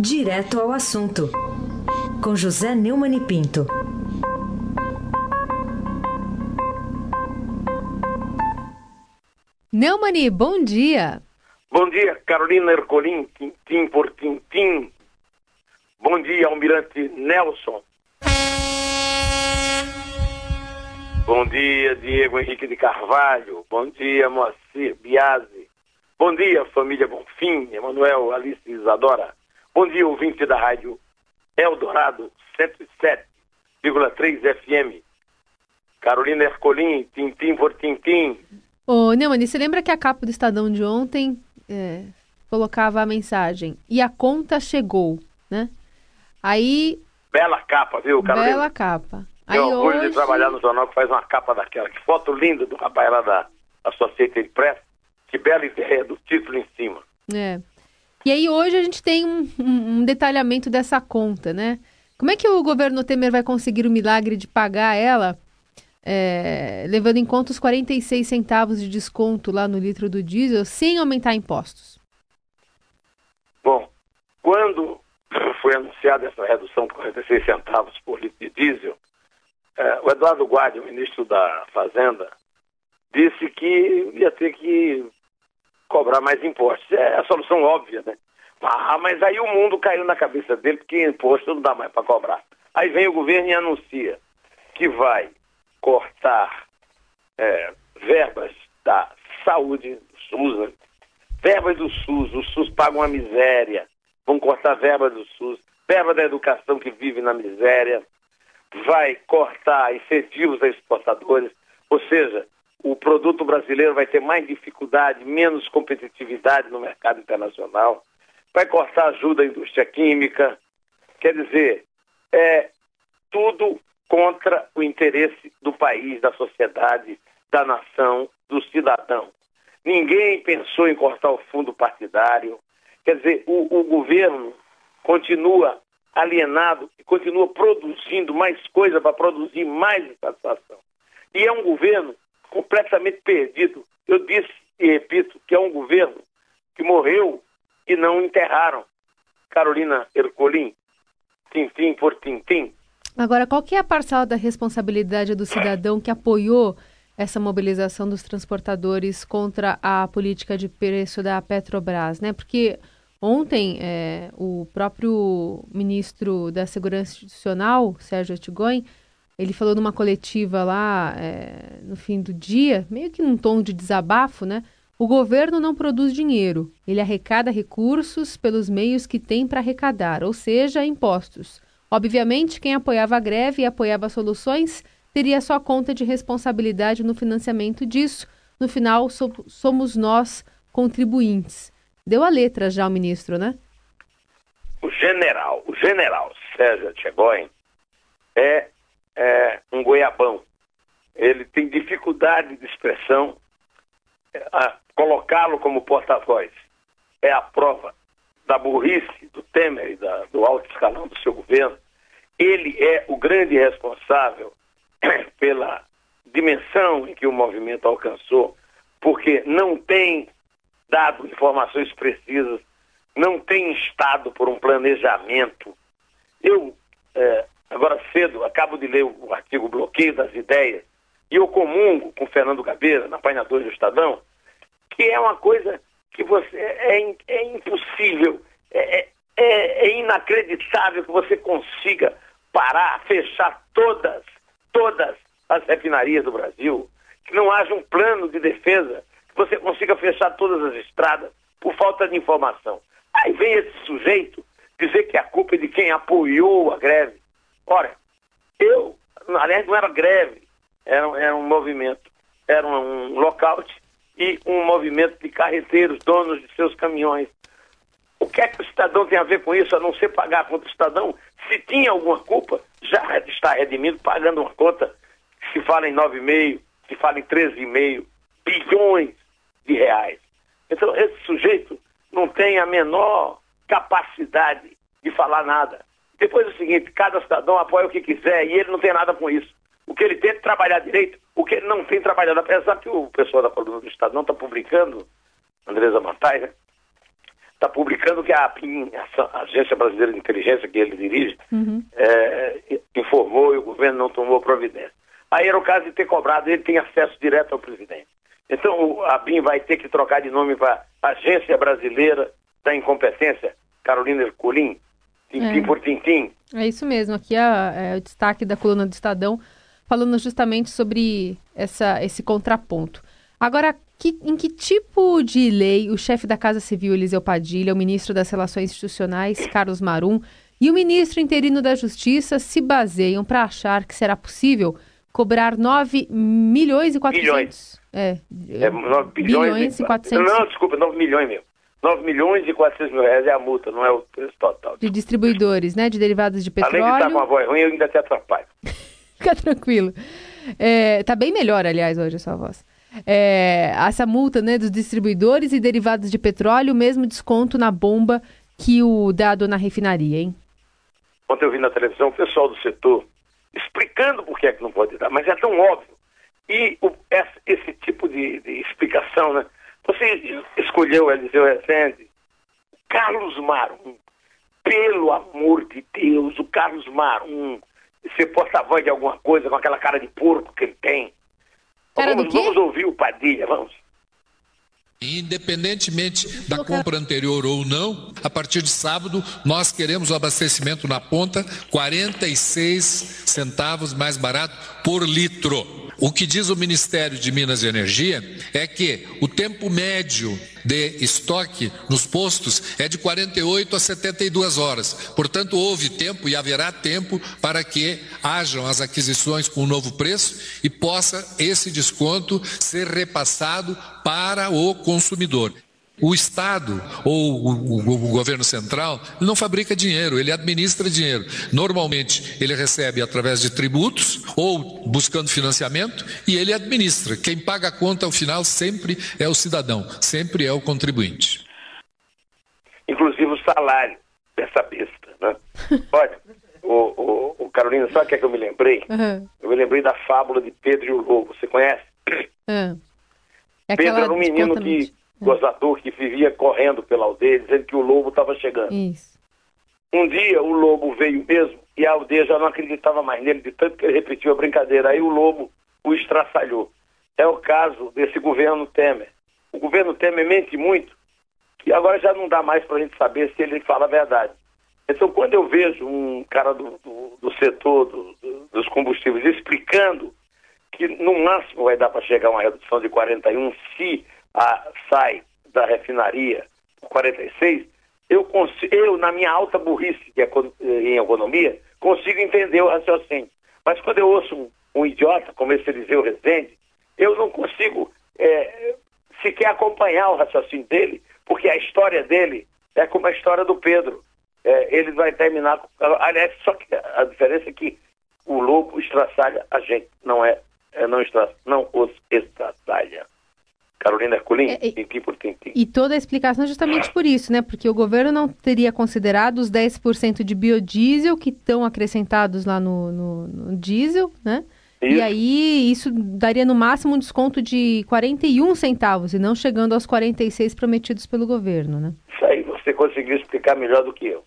Direto ao assunto, com José Neumann e Pinto. Neumani, bom dia. Bom dia, Carolina Ercolim, tintim por tintim. Bom dia, Almirante Nelson. Bom dia, Diego Henrique de Carvalho. Bom dia, Moacir Biasi. Bom dia, família Bonfim, Emanuel, Alice Isadora. Bom dia, ouvinte da rádio Eldorado 107,3 FM. Carolina Ercolim, tintim por tintim. Ô, Neumani, você lembra que a capa do Estadão de ontem é, colocava a mensagem e a conta chegou, né? Aí... Bela capa, viu, Carolina? Bela capa. Aí Tenho orgulho hoje... de trabalhar no jornal que faz uma capa daquela. Que foto linda do rapaz lá da Associated Press. Que bela ideia do título em cima. É. E aí hoje a gente tem um, um, detalhamento dessa conta, né? Como é que o governo Temer vai conseguir o milagre de pagar ela, é, levando em conta os 46 centavos de desconto lá no litro do diesel, sem aumentar impostos? Bom, quando foi anunciada essa redução de 46 centavos por litro de diesel, é, o Eduardo Guardi, o ministro da Fazenda, disse que ia ter que cobrar mais impostos. É a solução óbvia, né? Ah, mas aí o mundo caiu na cabeça dele porque imposto não dá mais para cobrar. Aí vem o governo e anuncia que vai cortar é, verbas da saúde, SUS, né? verbas do SUS, o SUS paga uma miséria, vão cortar verbas do SUS, verba da educação que vive na miséria, vai cortar incentivos a exportadores, ou seja, o produto brasileiro vai ter mais dificuldade, menos competitividade no mercado internacional, vai cortar ajuda à indústria química, quer dizer, é tudo contra o interesse do país, da sociedade, da nação, do cidadão. Ninguém pensou em cortar o fundo partidário. Quer dizer, o, o governo continua alienado e continua produzindo mais coisa para produzir mais insatisfação. E é um governo completamente perdido. Eu disse e repito que é um governo que morreu e não enterraram. Carolina Ercolim, tintim por tintim. Agora, qual que é a parcela da responsabilidade do cidadão que apoiou essa mobilização dos transportadores contra a política de preço da Petrobras, né? Porque Ontem, é, o próprio ministro da Segurança Institucional, Sérgio Atigoin, ele falou numa coletiva lá é, no fim do dia, meio que num tom de desabafo, né? O governo não produz dinheiro, ele arrecada recursos pelos meios que tem para arrecadar, ou seja, impostos. Obviamente, quem apoiava a greve e apoiava soluções teria sua conta de responsabilidade no financiamento disso. No final, so somos nós, contribuintes. Deu a letra já o ministro, né? O general, o general César Tchegoin é, é um goiabão. Ele tem dificuldade de expressão. É, colocá-lo como porta-voz é a prova da burrice do Temer e da, do alto escalão do seu governo. Ele é o grande responsável pela dimensão em que o movimento alcançou, porque não tem dado informações precisas, não tem estado por um planejamento. Eu, é, agora cedo, acabo de ler o artigo Bloqueio das Ideias, e eu comungo com Fernando Gabeira, na página 2 do Estadão, que é uma coisa que você é, é impossível, é, é, é, é inacreditável que você consiga parar, fechar todas, todas as refinarias do Brasil, que não haja um plano de defesa você consiga fechar todas as estradas por falta de informação. Aí vem esse sujeito dizer que a culpa é de quem apoiou a greve. Ora, eu, aliás, não era greve, era, era um movimento, era um, um lockout e um movimento de carreteiros, donos de seus caminhões. O que é que o cidadão tem a ver com isso, a não ser pagar contra o cidadão? Se tinha alguma culpa, já está redimido pagando uma conta se fala em 9,5, se fala em 13,5 bilhões de reais. Então, esse sujeito não tem a menor capacidade de falar nada. Depois é o seguinte, cada cidadão apoia o que quiser e ele não tem nada com isso. O que ele tem é trabalhar direito, o que ele não tem trabalhado, apesar que o pessoal da coluna do Estado não está publicando, Andresa Matai, né? está publicando que a APIN, a Agência Brasileira de Inteligência, que ele dirige, uhum. é, informou e o governo não tomou providência. Aí era o caso de ter cobrado, ele tem acesso direto ao presidente. Então a BIM vai ter que trocar de nome para Agência Brasileira da Incompetência, Carolina Ercolim, tintim é. por tintim. É isso mesmo, aqui é, é o destaque da coluna do Estadão, falando justamente sobre essa, esse contraponto. Agora, que, em que tipo de lei o chefe da Casa Civil, Eliseu Padilha, o ministro das Relações Institucionais, Carlos Marum, e o ministro interino da Justiça se baseiam para achar que será possível cobrar 9 milhões e 400... Milhões. É, é 9 bilhões, bilhões e 400... Não, desculpa, 9 milhões mesmo. 9 milhões e 400 mil reais é a multa, não é o preço total. De distribuidores, né? De derivados de petróleo. Além de estar com a voz ruim, eu ainda te atrapalho. Fica tranquilo. É, tá bem melhor, aliás, hoje a sua voz. É, essa multa né, dos distribuidores e derivados de petróleo, o mesmo desconto na bomba que o dado na refinaria, hein? Ontem eu vi na televisão o pessoal do setor explicando por que é que não pode dar, mas é tão óbvio. E o, esse, esse, tipo de, de, explicação, né? Você escolheu Eliseu Rezende, Carlos Marum, pelo amor de Deus, o Carlos Marum, ser porta-voz de alguma coisa com aquela cara de porco que ele tem. Cara vamos, vamos ouvir o Padilha, vamos. Independentemente da compra anterior ou não, a partir de sábado nós queremos o abastecimento na ponta 46 centavos mais barato por litro. O que diz o Ministério de Minas e Energia é que o tempo médio de estoque nos postos é de 48 a 72 horas. Portanto, houve tempo e haverá tempo para que hajam as aquisições com o novo preço e possa esse desconto ser repassado para o consumidor. O Estado ou o, o, o, governo central não fabrica dinheiro, ele administra dinheiro. Normalmente ele recebe através de tributos ou buscando financiamento e ele administra. Quem paga a conta ao final sempre é o cidadão, sempre é o contribuinte. Inclusive o salário dessa besta. Né? Olha, o, o, Carolina, sabe o que, é que eu me lembrei? Uhum. Eu me lembrei da fábula de Pedro e o Lobo. Você conhece? Uhum. É Pedro era um menino que gozador que vivia correndo pela aldeia, dizendo que o lobo estava chegando. Isso. Um dia o lobo veio mesmo e a aldeia já não acreditava mais nele, de tanto que ele repetiu a brincadeira. Aí o lobo o estraçalhou. É o caso desse governo Temer. O governo Temer mente muito, que agora já não dá mais para a gente saber se ele fala a verdade. Então, quando eu vejo um cara do, do, do setor do, dos combustíveis explicando que no máximo vai dar para chegar a uma redução de 41 se a, sai da refinaria por 46, eu, consigo, eu, na minha alta burrice que é em economia, consigo entender o raciocínio. Mas quando eu ouço um, um idiota como esse Eliseu Rezende, eu não consigo é, sequer acompanhar o raciocínio dele, porque a história dele é como a história do Pedro. É, ele vai terminar. Aliás, só que a diferença é que o lobo estraçalha a gente, não é, é não, estra, não os estraçalha. Carolina Herculin, é, tintim por tintim. E toda a explicação é justamente por isso, né? Porque o governo não teria considerado os 10% de biodiesel que estão acrescentados lá no, no, no diesel, né? Isso. E aí isso daria no máximo um desconto de 41 centavos e não chegando aos 46 prometidos pelo governo, né? Isso aí você conseguiu explicar melhor do que eu.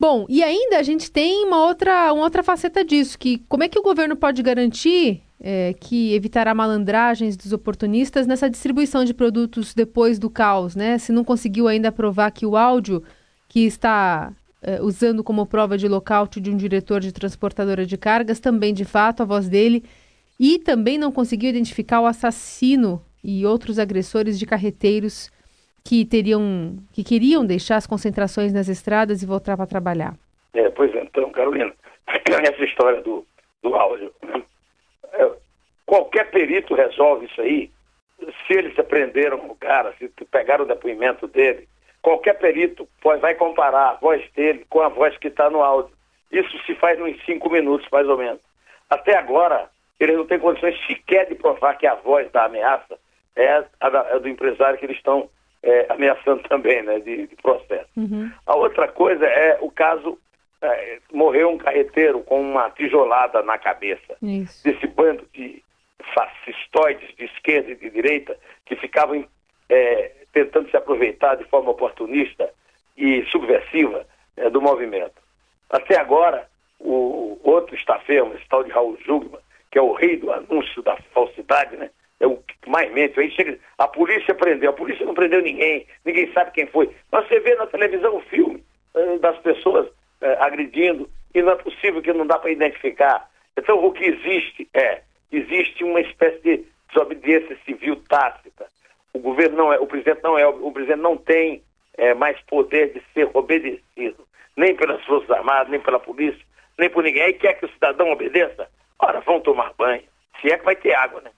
Bom, e ainda a gente tem uma outra, uma outra faceta disso, que como é que o governo pode garantir é, que evitará malandragens dos oportunistas nessa distribuição de produtos depois do caos, né? Se não conseguiu ainda provar que o áudio que está é, usando como prova de lockout de um diretor de transportadora de cargas, também de fato a voz dele, e também não conseguiu identificar o assassino e outros agressores de carreteiros que teriam, que queriam deixar as concentrações nas estradas e voltar para trabalhar. É, pois é, então, Carolina, essa história do, do áudio qualquer perito resolve isso aí. Se eles prenderam o cara, se pegaram o depoimento dele, qualquer perito vai comparar a voz dele com a voz que está no áudio. Isso se faz em cinco minutos, mais ou menos. Até agora, eles não têm condições sequer de provar que a voz da ameaça é a, da, a do empresário que eles estão é, ameaçando também, né, de, de processo. Uhum. A outra coisa é o caso é, morreu um carreteiro com uma tijolada na cabeça. Isso. Desse bando de fascistoides de esquerda e de direita que ficavam é, tentando se aproveitar de forma oportunista e subversiva é, do movimento. Até agora, o outro estafeiro, esse tal de Raul Jugman, que é o rei do anúncio da falsidade, né? É o que mais mente. Aí chega, a polícia prendeu, a polícia não prendeu ninguém, ninguém sabe quem foi. Mas você vê na televisão o filme eh, das pessoas eh, agredindo e não é possível que não dá para identificar. Então o que existe é, existe uma espécie de desobediência civil tácita. O governo não é, o presidente não é, o presidente não tem é, mais poder de ser obedecido, nem pelas Forças Armadas, nem pela polícia, nem por ninguém. Aí quer que o cidadão obedeça? Ora, vão tomar banho. Se é que vai ter água, né?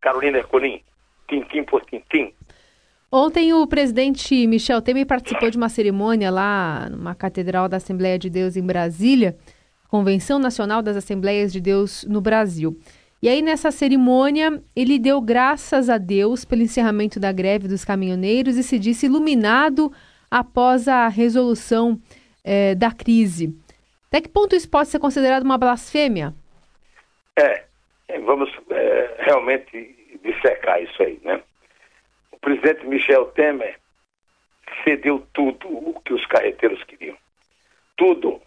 Carolina Ercolim, tintim por tintim. Ontem o presidente Michel Temer participou de uma cerimônia lá numa catedral da Assembleia de Deus em Brasília, Convenção Nacional das Assembleias de Deus no Brasil. E aí, nessa cerimônia, ele deu graças a Deus pelo encerramento da greve dos caminhoneiros e se disse iluminado após a resolução eh, da crise. Até que ponto isso pode ser considerado uma blasfêmia? É, vamos é, realmente dissecar isso aí, né? Presidente Michel Temer cedeu tudo o que os carreteiros queriam. Tudo.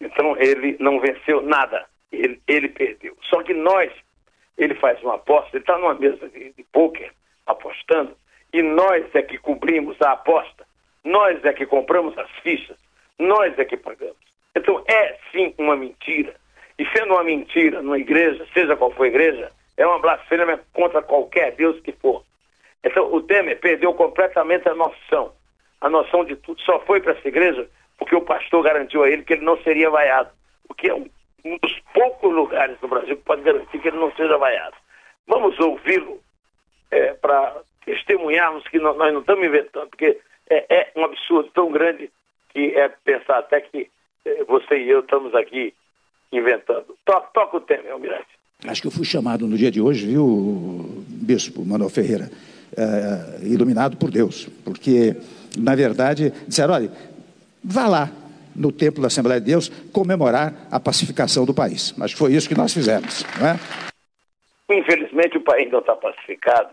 Então ele não venceu nada ele, ele perdeu. Só que nós, ele faz uma aposta, ele está numa mesa de, de pôquer apostando, e nós é que cobrimos a aposta, nós é que compramos as fichas, nós é que pagamos. Então é sim uma mentira. E sendo uma mentira numa igreja, seja qual for a igreja, é uma blasfêmia contra qualquer Deus que for. Então o Temer perdeu completamente a noção. A noção de tudo só foi para essa igreja porque o pastor garantiu a ele que ele não seria vaiado. O que é um dos poucos lugares no Brasil que pode garantir que ele não seja vaiado. Vamos ouvi-lo é, para testemunharmos que nós não estamos inventando, porque é, é, um absurdo tão grande que é pensar até que é, você e eu estamos aqui inventando. Toca, toca o tema, Almirante. Acho que eu fui chamado no dia de hoje, viu, Bispo Manuel Ferreira, é, iluminado por Deus, porque, na verdade, disseram: olha, vá lá, no templo da Assembleia de Deus, comemorar a pacificação do país. Que foi isso que nós fizemos. Não é? Infelizmente, o país não está pacificado,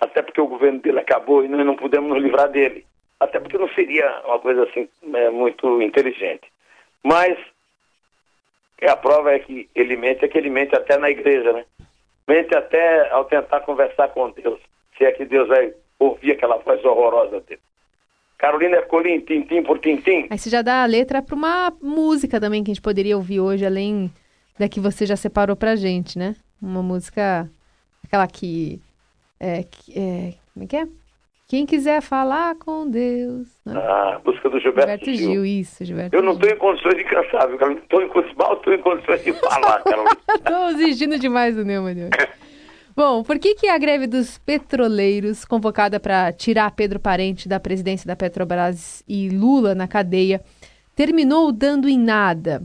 até porque o governo dele acabou e nós não pudemos nos livrar dele. Até porque não seria uma coisa assim é, muito inteligente. Mas a prova é que ele mente, é que ele mente até na igreja, né? Mente até ao tentar conversar com Deus. Se é que Deus vai ouvir aquela voz horrorosa dele. Carolina Ercolim, tintim por tintim. Aí você já dá a letra para uma música também que a gente poderia ouvir hoje, além da que você já separou pra gente, né? Uma música, aquela que. É, é, como é que é? Quem quiser falar com Deus. Né? Ah, música do Gilberto, Gilberto Gil. Gil. Isso, Gilberto Eu não estou em condições de cansar, viu? Estou em, estou em condições de falar. Estou exigindo demais do Neumann. Bom, por que, que a greve dos petroleiros, convocada para tirar Pedro Parente da presidência da Petrobras e Lula na cadeia, terminou dando em nada?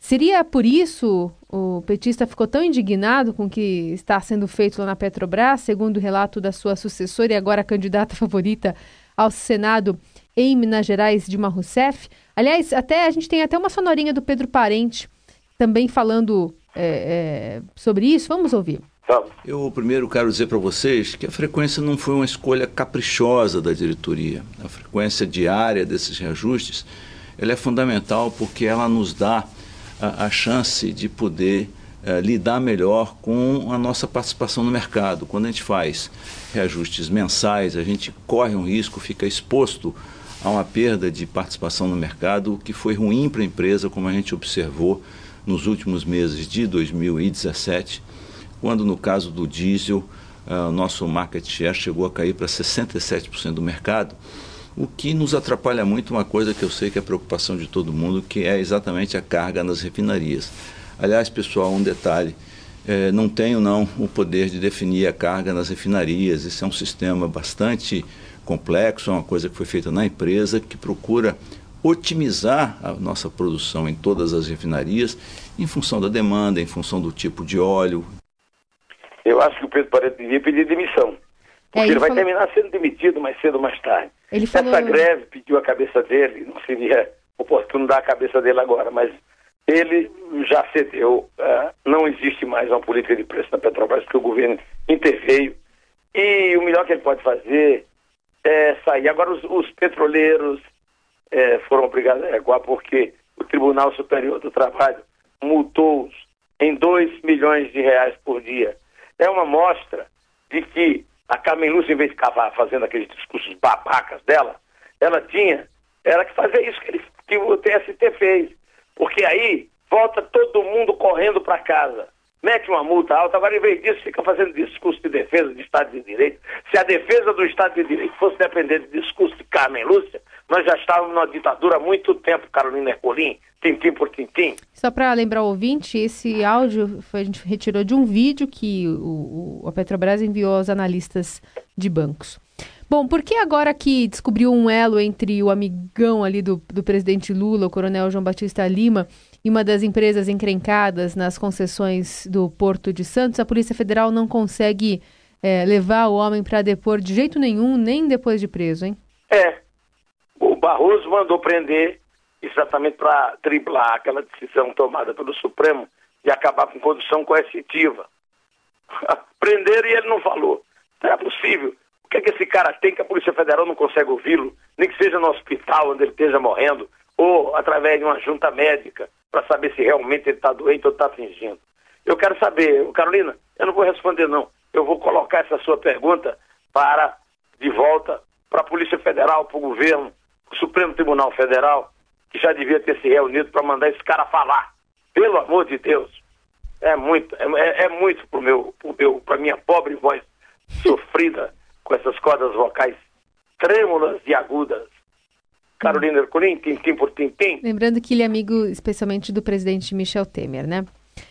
Seria por isso o petista ficou tão indignado com o que está sendo feito lá na Petrobras, segundo o relato da sua sucessora e agora candidata favorita ao Senado em Minas Gerais, Dilma Rousseff? Aliás, até a gente tem até uma sonorinha do Pedro Parente também falando é, é, sobre isso. Vamos ouvir. Eu primeiro quero dizer para vocês que a frequência não foi uma escolha caprichosa da diretoria. A frequência diária desses reajustes ela é fundamental porque ela nos dá a, a chance de poder uh, lidar melhor com a nossa participação no mercado. Quando a gente faz reajustes mensais, a gente corre um risco, fica exposto a uma perda de participação no mercado, o que foi ruim para a empresa, como a gente observou nos últimos meses de 2017 quando no caso do diesel, uh, o nosso market share chegou a cair para 67% do mercado, o que nos atrapalha muito uma coisa que eu sei que é preocupação de todo mundo, que é exatamente a carga nas refinarias. Aliás, pessoal, um detalhe, é, não tenho não o poder de definir a carga nas refinarias, isso é um sistema bastante complexo, é uma coisa que foi feita na empresa, que procura otimizar a nossa produção em todas as refinarias, em função da demanda, em função do tipo de óleo, eu acho que o Pedro Parede devia pedir demissão. É, porque é, ele, ele, vai falou... terminar sendo demitido mais cedo ou mais tarde. Ele Essa falou... greve pediu a cabeça dele, não seria oportuno dar a cabeça dele agora, mas ele já cedeu. Uh, não existe mais uma política de preço na Petrobras, porque o governo interveio. E o melhor que ele pode fazer é, sair. Agora, os, os petroleiros é, foram obrigados a recuar porque o Tribunal Superior do Trabalho multou-os em 2 milhões de reais por dia. É uma mostra de que a Carmen Lúcia, em vez de ficar fazendo aqueles discursos babacas dela, ela tinha, era que fazer isso que, ele, que o TST fez. Porque aí volta todo mundo correndo para casa mete uma multa alta, agora em vez disso fica fazendo discurso de defesa do Estado de Direito. Se a defesa do Estado de Direito fosse depender do discurso de Carmen Lúcia, nós já estávamos numa ditadura há muito tempo, Carolina Ercolim, tintim por tintim. Só para lembrar o ouvinte, esse áudio foi, a gente retirou de um vídeo que o, o, a Petrobras enviou aos analistas de bancos. Bom, por que agora que descobriu um elo entre o amigão ali do, do presidente Lula, o coronel João Batista Lima, e uma das empresas encrencadas nas concessões do Porto de Santos, a Polícia Federal não consegue é, levar o homem para depor de jeito nenhum, nem depois de preso, hein? É. O Barroso mandou prender exatamente para driblar aquela decisão tomada pelo Supremo de acabar com condução coercitiva. Prenderam e ele não falou. Não é possível. O que, é que esse cara tem que a Polícia Federal não consegue ouvi-lo, nem que seja no hospital onde ele esteja morrendo, ou através de uma junta médica para saber se realmente ele está doente ou está fingindo. Eu quero saber, Carolina, eu não vou responder não. Eu vou colocar essa sua pergunta para de volta para a Polícia Federal, para o governo, para o Supremo Tribunal Federal, que já devia ter se reunido para mandar esse cara falar. Pelo amor de Deus. É muito, é, é, é muito meu, pro meu, para minha pobre voz sofrida com essas cordas vocais trêmulas e agudas. Carolina Ercolim, tintim por tintim. Lembrando que ele é amigo especialmente do presidente Michel Temer, né?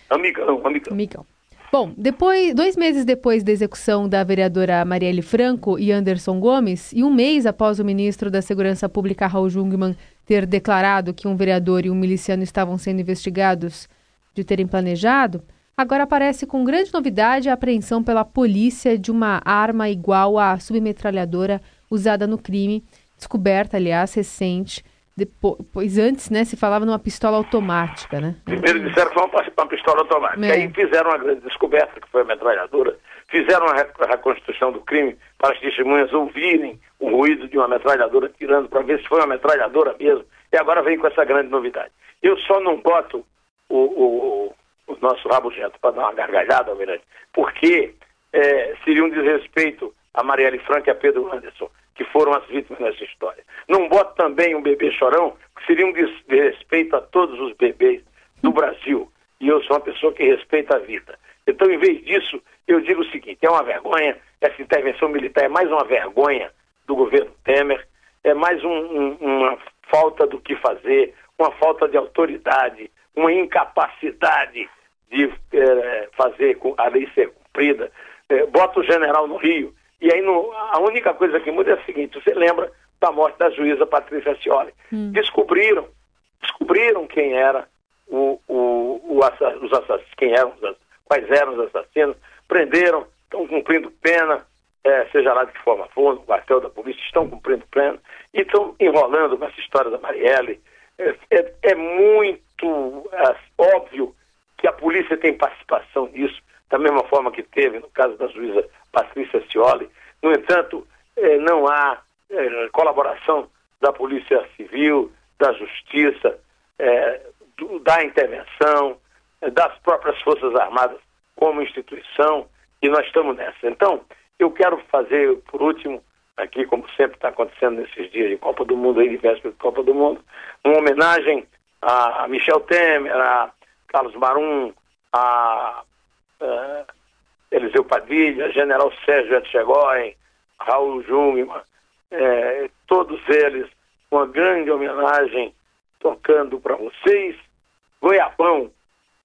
Amigão, amigão. Amigão. Bom, depois, dois meses depois da execução da vereadora Marielle Franco e Anderson Gomes, e um mês após o ministro da Segurança Pública, Raul Jungmann, ter declarado que um vereador e um miliciano estavam sendo investigados de terem planejado, agora aparece com grande novidade a apreensão pela polícia de uma arma igual à submetralhadora usada no crime descoberta, aliás, recente. Depois, antes, né, se falava numa pistola automática, né? Primeiro disseram que foi uma, uma pistola automática. É. Aí fizeram uma grande descoberta, que foi a metralhadora. Fizeram a reconstrução do crime para as testemunhas ouvirem o ruído de uma metralhadora tirando para ver se foi uma metralhadora mesmo. E agora vem com essa grande novidade. Eu só não boto o, o, o nosso rabugento para dar uma gargalhada, Almirante, porque é, seria um desrespeito a Marielle Franco e a Pedro Anderson que foram as vítimas nessa história. Não boto também um bebê chorão, que seria um desrespeito a todos os bebês do Brasil. E eu sou uma pessoa que respeita a vida. Então, em vez disso, eu digo o seguinte: é uma vergonha, essa intervenção militar é mais uma vergonha do governo Temer, é mais um, um, uma falta do que fazer, uma falta de autoridade, uma incapacidade de é, fazer a lei ser cumprida. É, bota o general no Rio, e aí a única coisa que muda é a seguinte, você lembra da morte da juíza Patrícia Scioli. Hum. Descobriram, descobriram quem era o, o, o os assassinos, quem eram, quais eram os assassinos, prenderam, estão cumprindo pena, é, seja lá de que forma for, no quartel da polícia, estão cumprindo pena, e estão enrolando com essa história da Marielle. É, é, é muito é, óbvio que a polícia tem participação nisso, da mesma forma que teve no caso da juíza Patrícia Cioli. No entanto, eh, não há eh, colaboração da Polícia Civil, da Justiça, eh, do, da intervenção, eh, das próprias Forças Armadas como instituição, e nós estamos nessa. Então, eu quero fazer, por último, aqui, como sempre está acontecendo nesses dias de Copa do Mundo, aí de véspera de Copa do Mundo, uma homenagem a Michel Temer, a Carlos Marum, a, a Eliseu Padilha, General Sérgio Etchegóin, Raul Jungmann, é, todos eles, uma grande homenagem tocando para vocês. Goiabão,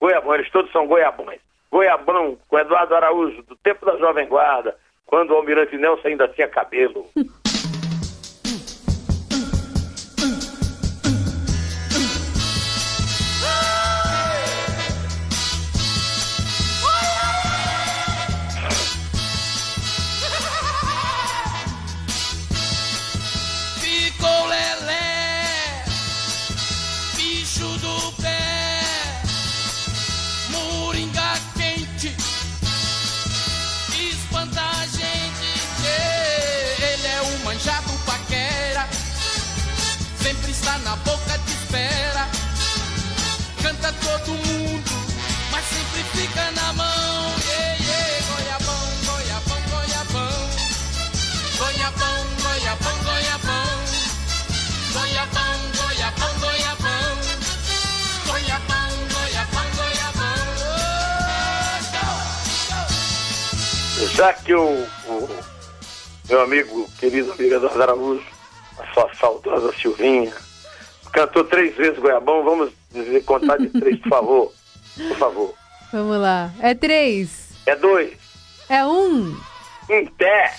Goiabão, eles todos são goiabões. Goiabão, com Eduardo Araújo, do tempo da Jovem Guarda, quando o Almirante Nelson ainda tinha cabelo. Já que o, o meu amigo, querido amigo Eduardo Araújo, a sua saudosa Silvinha, cantou três vezes Goiabão, vamos dizer, contar de três, por favor. Por favor. Vamos lá. É três. É dois. É um. Em pé.